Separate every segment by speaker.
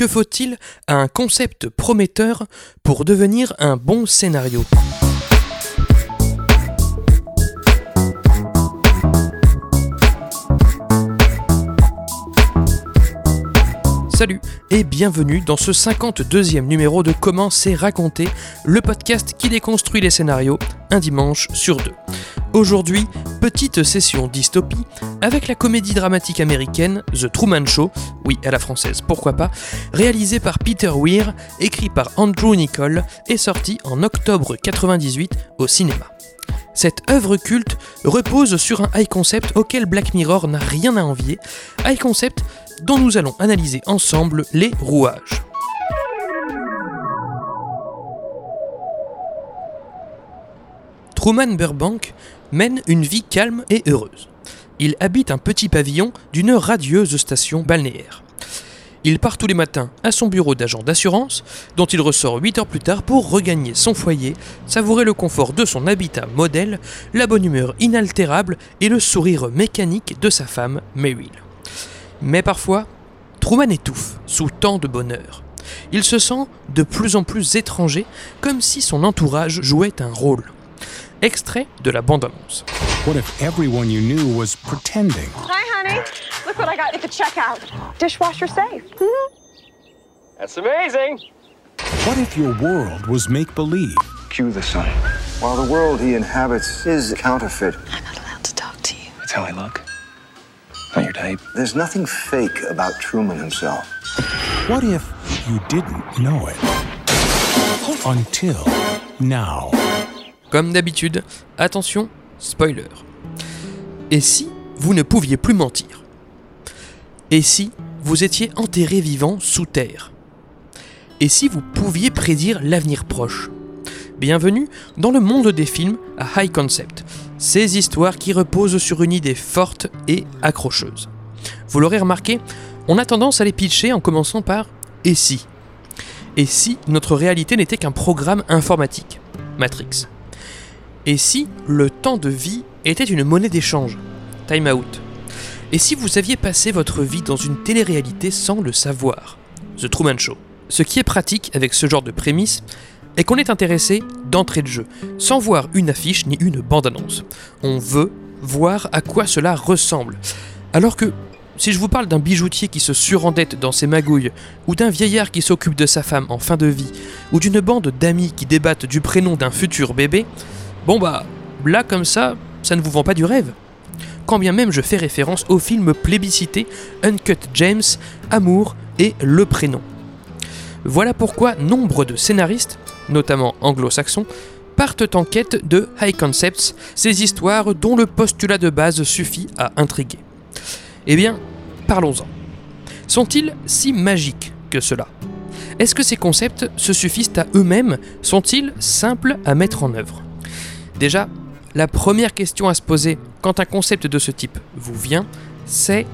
Speaker 1: Que faut-il à un concept prometteur pour devenir un bon scénario? Salut et bienvenue dans ce 52e numéro de Comment c'est raconté, le podcast qui déconstruit les scénarios un dimanche sur deux. Aujourd'hui, petite session dystopie avec la comédie dramatique américaine The Truman Show, oui à la française pourquoi pas, réalisée par Peter Weir, écrit par Andrew Nicole et sorti en octobre 98 au cinéma. Cette œuvre culte repose sur un high concept auquel Black Mirror n'a rien à envier, high concept dont nous allons analyser ensemble les rouages. Truman Burbank mène une vie calme et heureuse. Il habite un petit pavillon d'une radieuse station balnéaire. Il part tous les matins à son bureau d'agent d'assurance, dont il ressort 8 heures plus tard pour regagner son foyer, savourer le confort de son habitat modèle, la bonne humeur inaltérable et le sourire mécanique de sa femme Meryl. Mais parfois, Truman étouffe sous tant de bonheur. Il se sent de plus en plus étranger, comme si son entourage jouait un rôle. Extrait de la bande-annonce.
Speaker 2: What if everyone you knew was pretending?
Speaker 3: Hi, honey. Look what I got at the checkout. Dishwasher safe. Mm-hmm.
Speaker 4: That's amazing.
Speaker 2: What if your world was make believe?
Speaker 5: Cue the sun. While the world he inhabits is counterfeit,
Speaker 6: I'm not allowed to talk to you.
Speaker 4: That's how I look. Not your type.
Speaker 5: there's nothing fake about Truman himself.
Speaker 2: What if you didn't know it? Until now.
Speaker 1: Comme d'habitude, attention, spoiler. Et si vous ne pouviez plus mentir? Et si vous étiez enterré vivant sous terre? Et si vous pouviez prédire l'avenir proche? Bienvenue dans le monde des films à high concept, ces histoires qui reposent sur une idée forte et accrocheuse. Vous l'aurez remarqué, on a tendance à les pitcher en commençant par Et si? Et si notre réalité n'était qu'un programme informatique? Matrix. Et si le temps de vie était une monnaie d'échange Time out. Et si vous aviez passé votre vie dans une télé-réalité sans le savoir The Truman Show. Ce qui est pratique avec ce genre de prémisse est qu'on est intéressé d'entrée de jeu, sans voir une affiche ni une bande-annonce. On veut voir à quoi cela ressemble. Alors que si je vous parle d'un bijoutier qui se surendette dans ses magouilles, ou d'un vieillard qui s'occupe de sa femme en fin de vie, ou d'une bande d'amis qui débattent du prénom d'un futur bébé, bon bah, là comme ça, ça ne vous vend pas du rêve. Quand bien même je fais référence au film plébiscité Uncut James, Amour et Le Prénom. Voilà pourquoi nombre de scénaristes, notamment anglo-saxons, partent en quête de high concepts, ces histoires dont le postulat de base suffit à intriguer. Eh bien, parlons-en. Sont-ils si magiques que cela? Est-ce que ces concepts se suffisent à eux-mêmes? Sont-ils simples à mettre en œuvre? Déjà, la première question à se poser quand un concept de ce type vous vient, c'est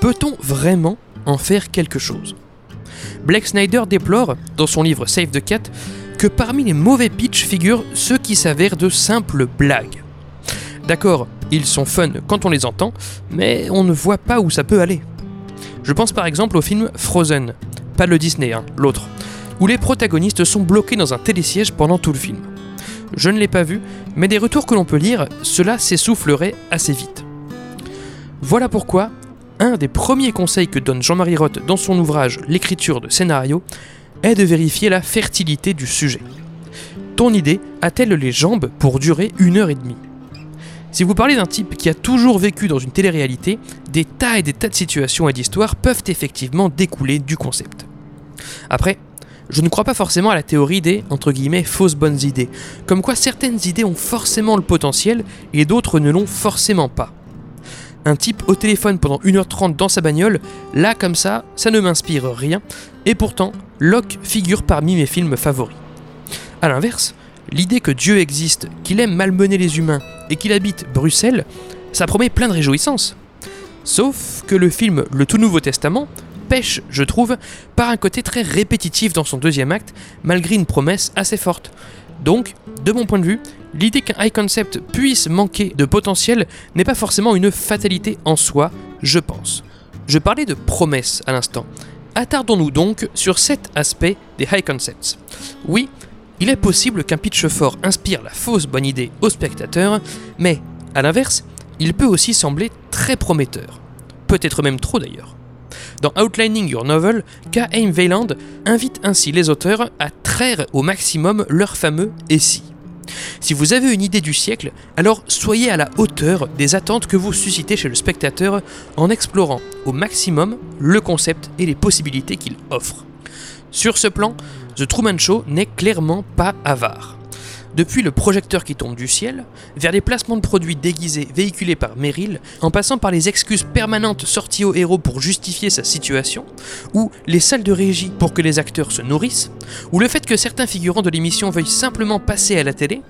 Speaker 1: peut-on vraiment en faire quelque chose? Blake Snyder déplore, dans son livre Save the Cat, que parmi les mauvais pitchs figurent ceux qui s'avèrent de simples blagues. D'accord, ils sont fun quand on les entend, mais on ne voit pas où ça peut aller. Je pense par exemple au film Frozen, pas le Disney, hein, l'autre, où les protagonistes sont bloqués dans un télésiège pendant tout le film. Je ne l'ai pas vu, mais des retours que l'on peut lire, cela s'essoufflerait assez vite. Voilà pourquoi un des premiers conseils que donne Jean-Marie Roth dans son ouvrage L'écriture de scénario est de vérifier la fertilité du sujet. Ton idée a-t-elle les jambes pour durer une heure et demie? Si vous parlez d'un type qui a toujours vécu dans une télé-réalité, des tas et des tas de situations et d'histoires peuvent effectivement découler du concept. Après, je ne crois pas forcément à la théorie des entre guillemets fausses bonnes idées, comme quoi certaines idées ont forcément le potentiel et d'autres ne l'ont forcément pas. Un type au téléphone pendant 1h30 dans sa bagnole, là comme ça, ça ne m'inspire rien, et pourtant, Locke figure parmi mes films favoris. A l'inverse, l'idée que Dieu existe, qu'il aime malmener les humains et qu'il habite Bruxelles, ça promet plein de réjouissances. Sauf que le film Le Tout Nouveau Testament je trouve, par un côté très répétitif dans son deuxième acte, malgré une promesse assez forte. Donc, de mon point de vue, l'idée qu'un high concept puisse manquer de potentiel n'est pas forcément une fatalité en soi, je pense. Je parlais de promesse à l'instant. Attardons-nous donc sur cet aspect des high concepts. Oui, il est possible qu'un pitch fort inspire la fausse bonne idée au spectateur, mais à l'inverse, il peut aussi sembler très prometteur. Peut-être même trop d'ailleurs. Dans Outlining Your Novel, K. Aim Wayland invite ainsi les auteurs à traire au maximum leur fameux et si. Si vous avez une idée du siècle, alors soyez à la hauteur des attentes que vous suscitez chez le spectateur en explorant au maximum le concept et les possibilités qu'il offre. Sur ce plan, The Truman Show n'est clairement pas avare. Depuis le projecteur qui tombe du ciel, vers les placements de produits déguisés véhiculés par Merrill, en passant par les excuses permanentes sorties au héros pour justifier sa situation, ou les salles de régie pour que les acteurs se nourrissent, ou le fait que certains figurants de l'émission veuillent simplement passer à la télé,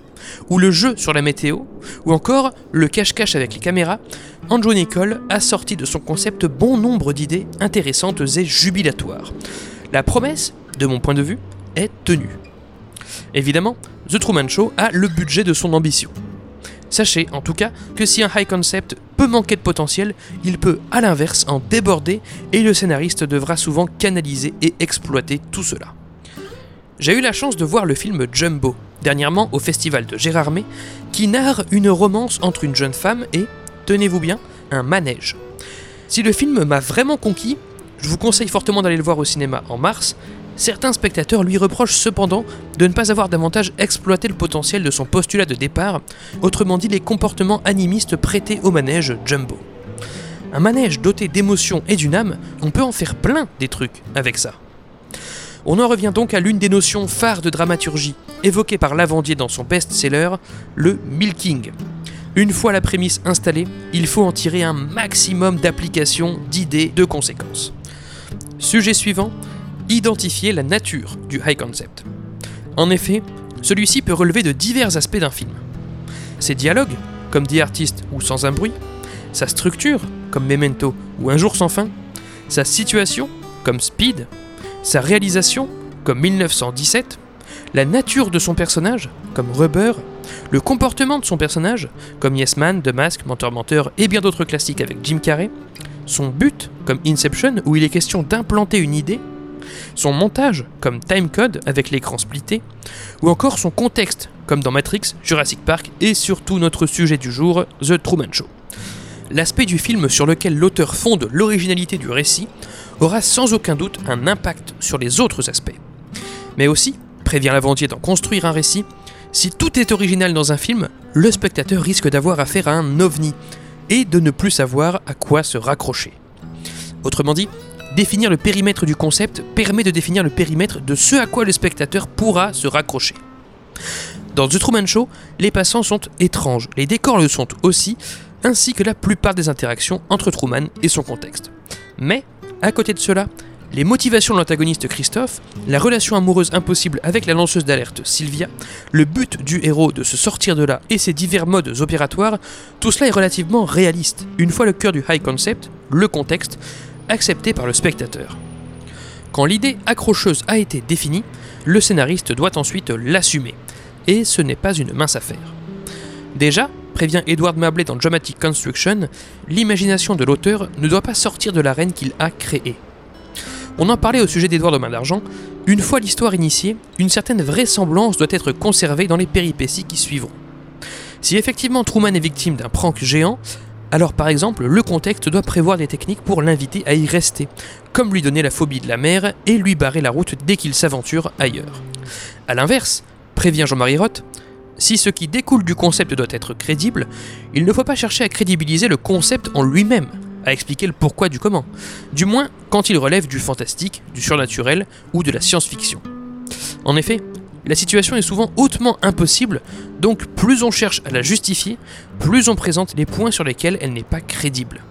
Speaker 1: ou le jeu sur la météo, ou encore le cache-cache avec les caméras, Andrew Nicole a sorti de son concept bon nombre d'idées intéressantes et jubilatoires. La promesse, de mon point de vue, est tenue. Évidemment, The Truman Show a le budget de son ambition. Sachez en tout cas que si un high concept peut manquer de potentiel, il peut à l'inverse en déborder et le scénariste devra souvent canaliser et exploiter tout cela. J'ai eu la chance de voir le film Jumbo, dernièrement au festival de Gérardmer, qui narre une romance entre une jeune femme et, tenez-vous bien, un manège. Si le film m'a vraiment conquis, je vous conseille fortement d'aller le voir au cinéma en mars, Certains spectateurs lui reprochent cependant de ne pas avoir davantage exploité le potentiel de son postulat de départ, autrement dit les comportements animistes prêtés au manège Jumbo. Un manège doté d'émotions et d'une âme, on peut en faire plein des trucs avec ça. On en revient donc à l'une des notions phares de dramaturgie évoquée par Lavandier dans son best-seller, le milking. Une fois la prémisse installée, il faut en tirer un maximum d'applications, d'idées, de conséquences. Sujet suivant, identifier la nature du high concept. En effet, celui-ci peut relever de divers aspects d'un film. Ses dialogues, comme dit artiste ou sans un bruit, sa structure, comme Memento ou Un jour sans fin, sa situation, comme Speed, sa réalisation, comme 1917, la nature de son personnage, comme Rubber, le comportement de son personnage, comme Yes Man, The Mask, Menteur Menteur et bien d'autres classiques avec Jim Carrey, son but, comme Inception, où il est question d'implanter une idée, son montage, comme Timecode avec l'écran splitté, ou encore son contexte, comme dans Matrix, Jurassic Park et surtout notre sujet du jour, The Truman Show. L'aspect du film sur lequel l'auteur fonde l'originalité du récit aura sans aucun doute un impact sur les autres aspects. Mais aussi, prévient Lavandier d'en construire un récit, si tout est original dans un film, le spectateur risque d'avoir affaire à un ovni et de ne plus savoir à quoi se raccrocher. Autrement dit, définir le périmètre du concept permet de définir le périmètre de ce à quoi le spectateur pourra se raccrocher. Dans The Truman Show, les passants sont étranges, les décors le sont aussi, ainsi que la plupart des interactions entre Truman et son contexte. Mais, à côté de cela, les motivations de l'antagoniste Christophe, la relation amoureuse impossible avec la lanceuse d'alerte Sylvia, le but du héros de se sortir de là et ses divers modes opératoires, tout cela est relativement réaliste, une fois le cœur du high concept, le contexte, accepté par le spectateur. Quand l'idée accrocheuse a été définie, le scénariste doit ensuite l'assumer, et ce n'est pas une mince affaire. Déjà, prévient Edward Mabley dans Dramatic Construction, l'imagination de l'auteur ne doit pas sortir de l'arène qu'il a créée. On en parlait au sujet d'Edward aux mains d'argent, une fois l'histoire initiée, une certaine vraisemblance doit être conservée dans les péripéties qui suivront. Si effectivement Truman est victime d'un prank géant, alors par exemple, le contexte doit prévoir des techniques pour l'inviter à y rester, comme lui donner la phobie de la mer et lui barrer la route dès qu'il s'aventure ailleurs. A l'inverse, prévient Jean-Marie Roth, si ce qui découle du concept doit être crédible, il ne faut pas chercher à crédibiliser le concept en lui-même, à expliquer le pourquoi du comment, du moins quand il relève du fantastique, du surnaturel ou de la science-fiction. En effet, la situation est souvent hautement impossible, donc plus on cherche à la justifier, plus on présente les points sur lesquels elle n'est pas crédible.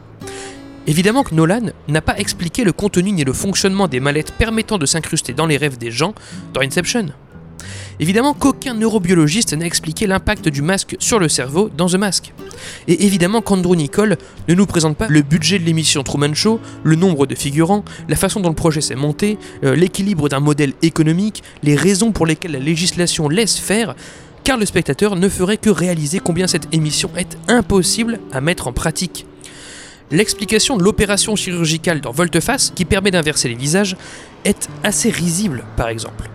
Speaker 1: Évidemment que Nolan n'a pas expliqué le contenu ni le fonctionnement des mallettes permettant de s'incruster dans les rêves des gens dans Inception. Évidemment qu'aucun neurobiologiste n'a expliqué l'impact du masque sur le cerveau dans The Mask. Et évidemment qu'Andrew Nicole ne nous présente pas le budget de l'émission Truman Show, le nombre de figurants, la façon dont le projet s'est monté, euh, l'équilibre d'un modèle économique, les raisons pour lesquelles la législation laisse faire, car le spectateur ne ferait que réaliser combien cette émission est impossible à mettre en pratique. l'explication de l'opération chirurgicale dans Volte-Face, qui permet d'inverser les visages, est assez risible par exemple.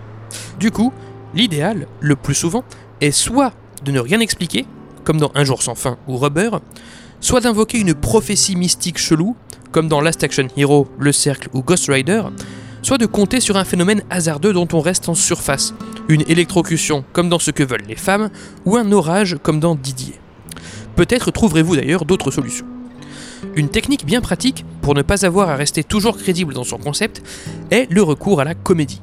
Speaker 1: Du coup, l'idéal, le plus souvent, est soit de ne rien expliquer, comme dans Un jour sans fin ou Rubber, soit d'invoquer une prophétie mystique chelou, comme dans Last Action Hero, Le Cercle ou Ghost Rider, soit de compter sur un phénomène hasardeux dont on reste en surface, une électrocution comme dans Ce que veulent les femmes, ou un orage comme dans Didier. Peut-être trouverez-vous d'ailleurs d'autres solutions. Une technique bien pratique, pour ne pas avoir à rester toujours crédible dans son concept, est le recours à la comédie.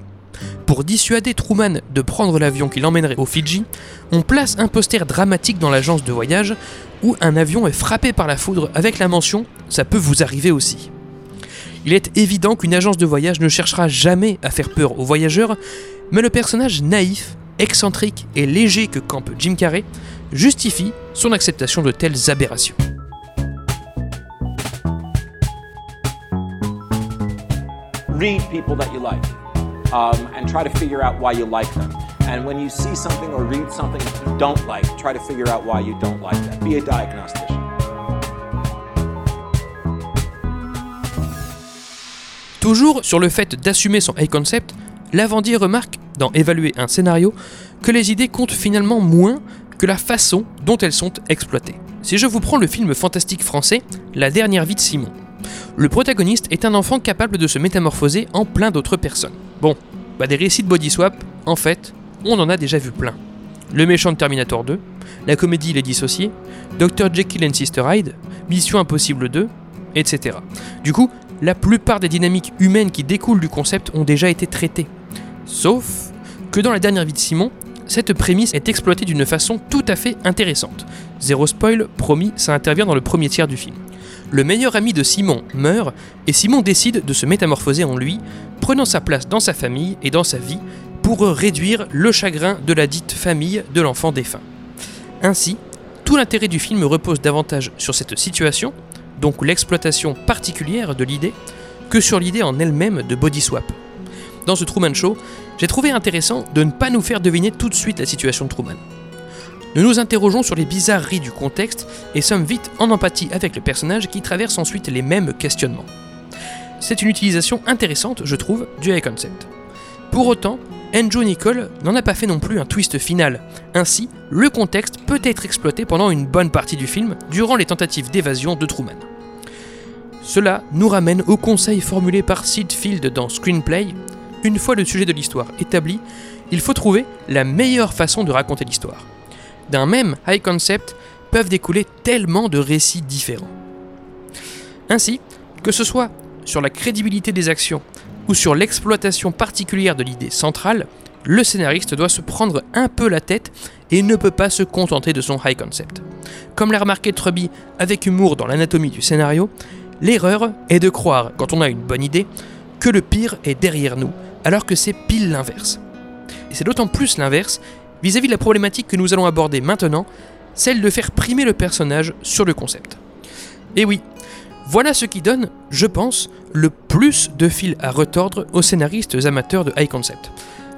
Speaker 1: Pour dissuader Truman de prendre l'avion qui l'emmènerait aux Fidji, on place un poster dramatique dans l'agence de voyage où un avion est frappé par la foudre avec la mention ⁇ Ça peut vous arriver aussi ⁇ Il est évident qu'une agence de voyage ne cherchera jamais à faire peur aux voyageurs, mais le personnage naïf, excentrique et léger que campe Jim Carrey justifie son acceptation de telles aberrations.
Speaker 7: Um, and try to figure out why you like them. And when you see something or read something that you don't like, try to figure out why you don't like that. Be a diagnostician.
Speaker 1: Toujours sur le fait d'assumer son high concept, Lavandier remarque, dans évaluer un scénario, que les idées comptent finalement moins que la façon dont elles sont exploitées. Si je vous prends le film fantastique français La dernière vie de Simon, le protagoniste est un enfant capable de se métamorphoser en plein d'autres personnes. Bon, bah des récits de body swap, en fait, on en a déjà vu plein. Le méchant de Terminator 2, la comédie Les Dissociés, Dr. Jekyll and Sister Hyde, Mission Impossible 2, etc. Du coup, la plupart des dynamiques humaines qui découlent du concept ont déjà été traitées. Sauf que dans la dernière vie de Simon, cette prémisse est exploitée d'une façon tout à fait intéressante. Zéro spoil, promis, ça intervient dans le premier tiers du film. Le meilleur ami de Simon meurt et Simon décide de se métamorphoser en lui, prenant sa place dans sa famille et dans sa vie pour réduire le chagrin de la dite famille de l'enfant défunt. Ainsi, tout l'intérêt du film repose davantage sur cette situation, donc l'exploitation particulière de l'idée, que sur l'idée en elle-même de body swap. Dans ce Truman Show, j'ai trouvé intéressant de ne pas nous faire deviner tout de suite la situation de Truman. Nous nous interrogeons sur les bizarreries du contexte et sommes vite en empathie avec le personnage qui traverse ensuite les mêmes questionnements. C'est une utilisation intéressante, je trouve, du high concept. Pour autant, Andrew Nicole n'en a pas fait non plus un twist final. Ainsi, le contexte peut être exploité pendant une bonne partie du film, durant les tentatives d'évasion de Truman. Cela nous ramène au conseil formulé par Sid Field dans Screenplay. Une fois le sujet de l'histoire établi, il faut trouver la meilleure façon de raconter l'histoire. D'un même high concept peuvent découler tellement de récits différents. Ainsi, que ce soit sur la crédibilité des actions ou sur l'exploitation particulière de l'idée centrale, le scénariste doit se prendre un peu la tête et ne peut pas se contenter de son high concept. Comme l'a remarqué Truby avec humour dans l'anatomie du scénario, l'erreur est de croire, quand on a une bonne idée, que le pire est derrière nous, alors que c'est pile l'inverse. Et c'est d'autant plus l'inverse vis-à-vis de la problématique que nous allons aborder maintenant, celle de faire primer le personnage sur le concept. Et oui, voilà ce qui donne, je pense, le plus de fil à retordre aux scénaristes amateurs de high concept.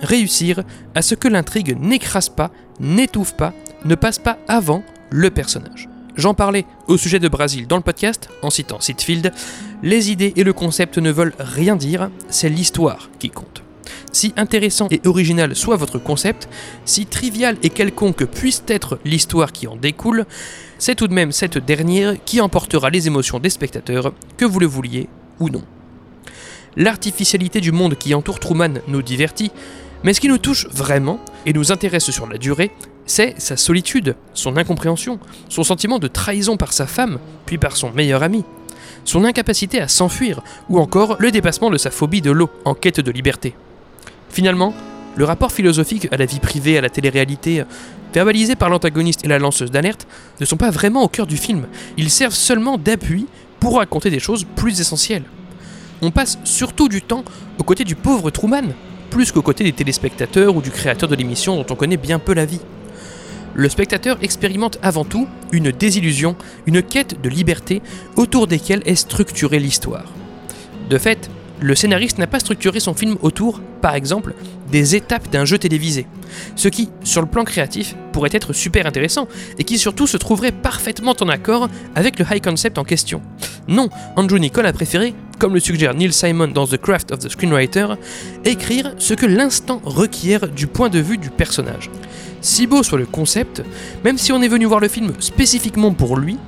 Speaker 1: Réussir à ce que l'intrigue n'écrase pas, n'étouffe pas, ne passe pas avant le personnage. J'en parlais au sujet de Brasil dans le podcast, en citant Sitfield, les idées et le concept ne veulent rien dire, c'est l'histoire qui compte. Si intéressant et original soit votre concept, si trivial et quelconque puisse être l'histoire qui en découle, c'est tout de même cette dernière qui emportera les émotions des spectateurs, que vous le vouliez ou non. L'artificialité du monde qui entoure Truman nous divertit, mais ce qui nous touche vraiment et nous intéresse sur la durée, c'est sa solitude, son incompréhension, son sentiment de trahison par sa femme, puis par son meilleur ami, son incapacité à s'enfuir, ou encore le dépassement de sa phobie de l'eau en quête de liberté. Finalement, le rapport philosophique à la vie privée, à la télé-réalité, verbalisé par l'antagoniste et la lanceuse d'alerte, ne sont pas vraiment au cœur du film. Ils servent seulement d'appui pour raconter des choses plus essentielles. On passe surtout du temps aux côtés du pauvre Truman, plus qu'aux côtés des téléspectateurs ou du créateur de l'émission dont on connaît bien peu la vie. Le spectateur expérimente avant tout une désillusion, une quête de liberté autour desquelles est structurée l'histoire. De fait, le scénariste n'a pas structuré son film autour, par exemple, des étapes d'un jeu télévisé. Ce qui, sur le plan créatif, pourrait être super intéressant, et qui surtout se trouverait parfaitement en accord avec le high concept en question. Non, Andrew Nicole a préféré, comme le suggère Neil Simon dans The Craft of the Screenwriter, écrire ce que l'instant requiert du point de vue du personnage. Si beau soit le concept, même si on est venu voir le film spécifiquement pour lui,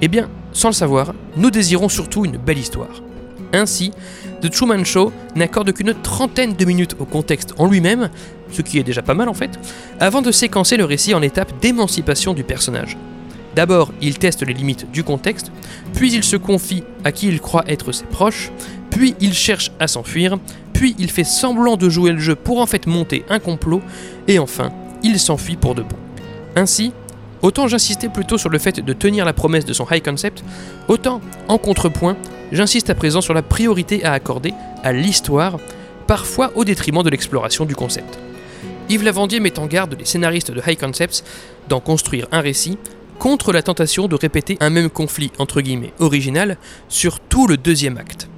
Speaker 1: eh bien, sans le savoir, nous désirons surtout une belle histoire. Ainsi, The Truman Show n'accorde qu'une trentaine de minutes au contexte en lui-même, ce qui est déjà pas mal en fait, avant de séquencer le récit en étape d'émancipation du personnage. D'abord, il teste les limites du contexte, puis il se confie à qui il croit être ses proches, puis il cherche à s'enfuir, puis il fait semblant de jouer le jeu pour en fait monter un complot, et enfin, il s'enfuit pour de bon. Ainsi, autant j'insistais plutôt sur le fait de tenir la promesse de son high concept, autant, en contrepoint, j'insiste à présent sur la priorité à accorder à l'histoire, parfois au détriment de l'exploration du concept. Yves Lavandier met en garde les scénaristes de high concepts d'en construire un récit contre la tentation de répéter un même conflit entre guillemets original sur tout le deuxième acte.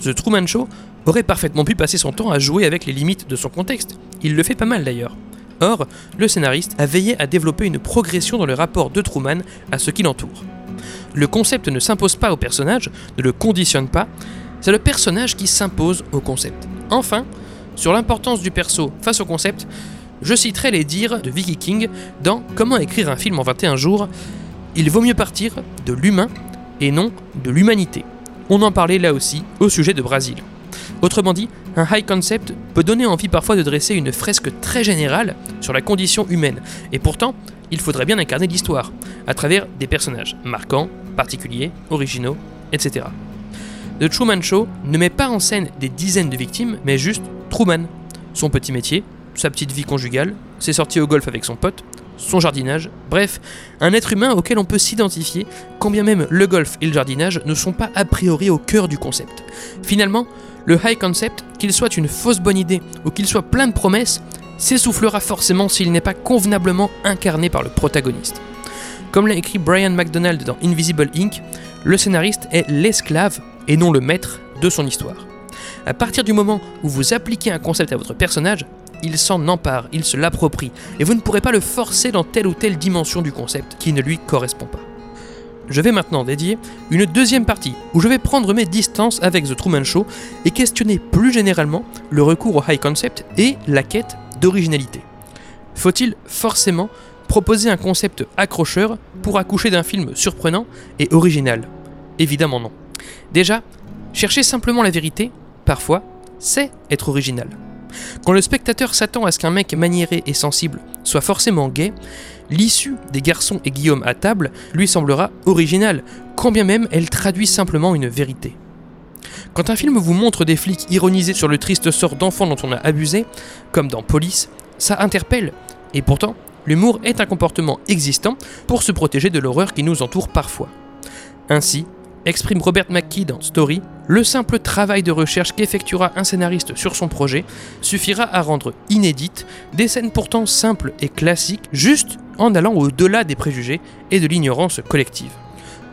Speaker 1: The Truman Show aurait parfaitement pu passer son temps à jouer avec les limites de son contexte. Il le fait pas mal d'ailleurs. Or, le scénariste a veillé à développer une progression dans le rapport de Truman à ce qui l'entoure. Le concept ne s'impose pas au personnage, ne le conditionne pas, c'est le personnage qui s'impose au concept. Enfin, sur l'importance du perso face au concept, je citerai les dires de Vicky King dans Comment écrire un film en 21 jours. Il vaut mieux partir de l'humain et non de l'humanité. On en parlait là aussi au sujet de Brésil. Autrement dit, un high concept peut donner envie parfois de dresser une fresque très générale sur la condition humaine, et pourtant, il faudrait bien incarner l'histoire, à travers des personnages marquants, particuliers, originaux, etc. The Truman Show ne met pas en scène des dizaines de victimes, mais juste Truman, son petit métier, sa petite vie conjugale, ses sorties au golf avec son pote, son jardinage, bref, un être humain auquel on peut s'identifier, quand bien même le golf et le jardinage ne sont pas a priori au cœur du concept. Finalement, le high concept, qu'il soit une fausse bonne idée ou qu'il soit plein de promesses, s'essoufflera forcément s'il n'est pas convenablement incarné par le protagoniste. Comme l'a écrit Brian McDonald dans Invisible Inc., le scénariste est l'esclave et non le maître de son histoire. À partir du moment où vous appliquez un concept à votre personnage, il s'en empare, il se l'approprie, et vous ne pourrez pas le forcer dans telle ou telle dimension du concept qui ne lui correspond pas. Je vais maintenant dédier une deuxième partie où je vais prendre mes distances avec The Truman Show et questionner plus généralement le recours au high concept et la quête d'originalité. Faut-il forcément proposer un concept accrocheur pour accoucher d'un film surprenant et original? Évidemment non. Déjà, chercher simplement la vérité, parfois, c'est être original. Quand le spectateur s'attend à ce qu'un mec maniéré et sensible soit forcément gay, l'issue des garçons et Guillaume à table lui semblera originale, quand bien même elle traduit simplement une vérité. Quand un film vous montre des flics ironisés sur le triste sort d'enfants dont on a abusé, comme dans Police, ça interpelle. Et pourtant, l'humour est un comportement existant pour se protéger de l'horreur qui nous entoure parfois. Ainsi, exprime Robert McKee dans Story, le simple travail de recherche qu'effectuera un scénariste sur son projet suffira à rendre inédites des scènes pourtant simples et classiques juste en allant au-delà des préjugés et de l'ignorance collective.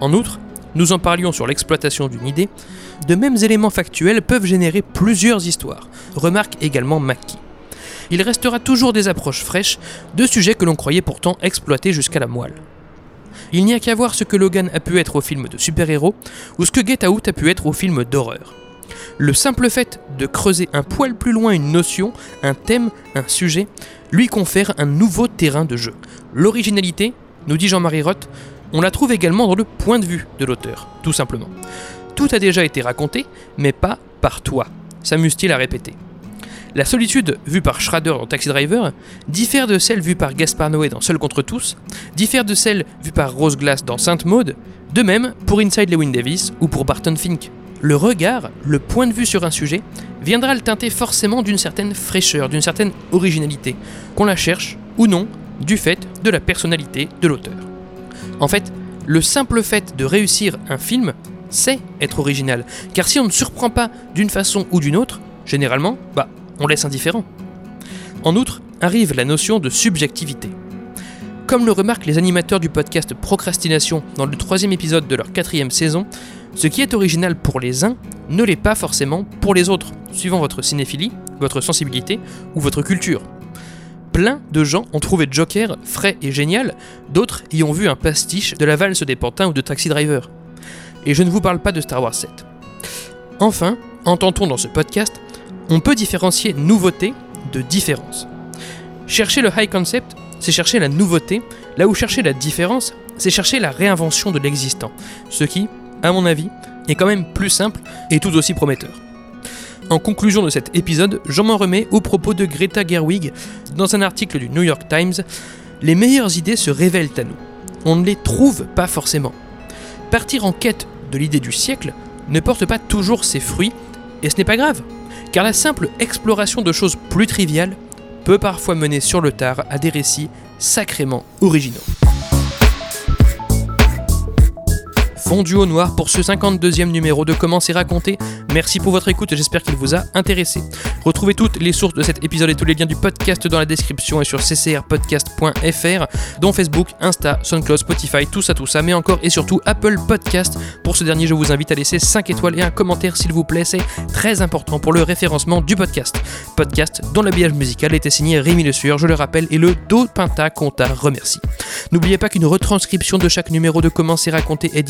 Speaker 1: En outre, nous en parlions sur l'exploitation d'une idée, de mêmes éléments factuels peuvent générer plusieurs histoires, remarque également McKee. Il restera toujours des approches fraîches de sujets que l'on croyait pourtant exploités jusqu'à la moelle. Il n'y a qu'à voir ce que Logan a pu être au film de super-héros ou ce que Get Out a pu être au film d'horreur. Le simple fait de creuser un poil plus loin une notion, un thème, un sujet, lui confère un nouveau terrain de jeu. L'originalité, nous dit Jean-Marie Roth, on la trouve également dans le point de vue de l'auteur, tout simplement. Tout a déjà été raconté, mais pas par toi, s'amuse-t-il à répéter. La solitude vue par Schrader dans Taxi Driver diffère de celle vue par Gaspar Noé dans Seul contre tous, diffère de celle vue par Rose Glass dans Sainte Maud, de même pour Inside Lewin Davis ou pour Barton Fink. Le regard, le point de vue sur un sujet, viendra le teinter forcément d'une certaine fraîcheur, d'une certaine originalité, qu'on la cherche ou non, du fait de la personnalité de l'auteur. En fait, le simple fait de réussir un film, c'est être original, car si on ne surprend pas d'une façon ou d'une autre, généralement, bah, on laisse indifférent. En outre, arrive la notion de subjectivité. Comme le remarquent les animateurs du podcast Procrastination dans le troisième épisode de leur quatrième saison, ce qui est original pour les uns ne l'est pas forcément pour les autres, suivant votre cinéphilie, votre sensibilité ou votre culture. Plein de gens ont trouvé Joker frais et génial, d'autres y ont vu un pastiche de la valse des pantins ou de Taxi Driver. Et je ne vous parle pas de Star Wars 7. Enfin, entend-on dans ce podcast, on peut différencier nouveauté de différence. Chercher le high concept, c'est chercher la nouveauté, là où chercher la différence, c'est chercher la réinvention de l'existant, ce qui, à mon avis, est quand même plus simple et tout aussi prometteur. En conclusion de cet épisode, j'en m'en remets aux propos de Greta Gerwig dans un article du New York Times. Les meilleures idées se révèlent à nous. On ne les trouve pas forcément. Partir en quête de l'idée du siècle ne porte pas toujours ses fruits, et ce n'est pas grave, car la simple exploration de choses plus triviales peut parfois mener sur le tard à des récits sacrément originaux. Fondu au noir pour ce 52e numéro de Comment c'est raconté. Merci pour votre écoute, j'espère qu'il vous a intéressé. Retrouvez toutes les sources de cet épisode et tous les liens du podcast dans la description et sur ccrpodcast.fr, dont Facebook, Insta, SoundCloud, Spotify, tout ça, tout ça, mais encore et surtout Apple Podcast. Pour ce dernier, je vous invite à laisser 5 étoiles et un commentaire s'il vous plaît, c'est très important pour le référencement du podcast. Podcast dont l'habillage musical était signé Rémi Le Sueur, je le rappelle, et le Do Pinta Conta remercie. N'oubliez pas qu'une retranscription de chaque numéro de Comment c'est raconté est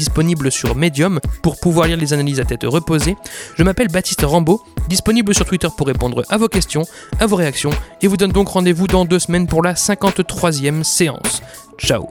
Speaker 1: sur Medium pour pouvoir lire les analyses à tête reposée. Je m'appelle Baptiste Rambaud, disponible sur Twitter pour répondre à vos questions, à vos réactions, et vous donne donc rendez-vous dans deux semaines pour la 53e séance. Ciao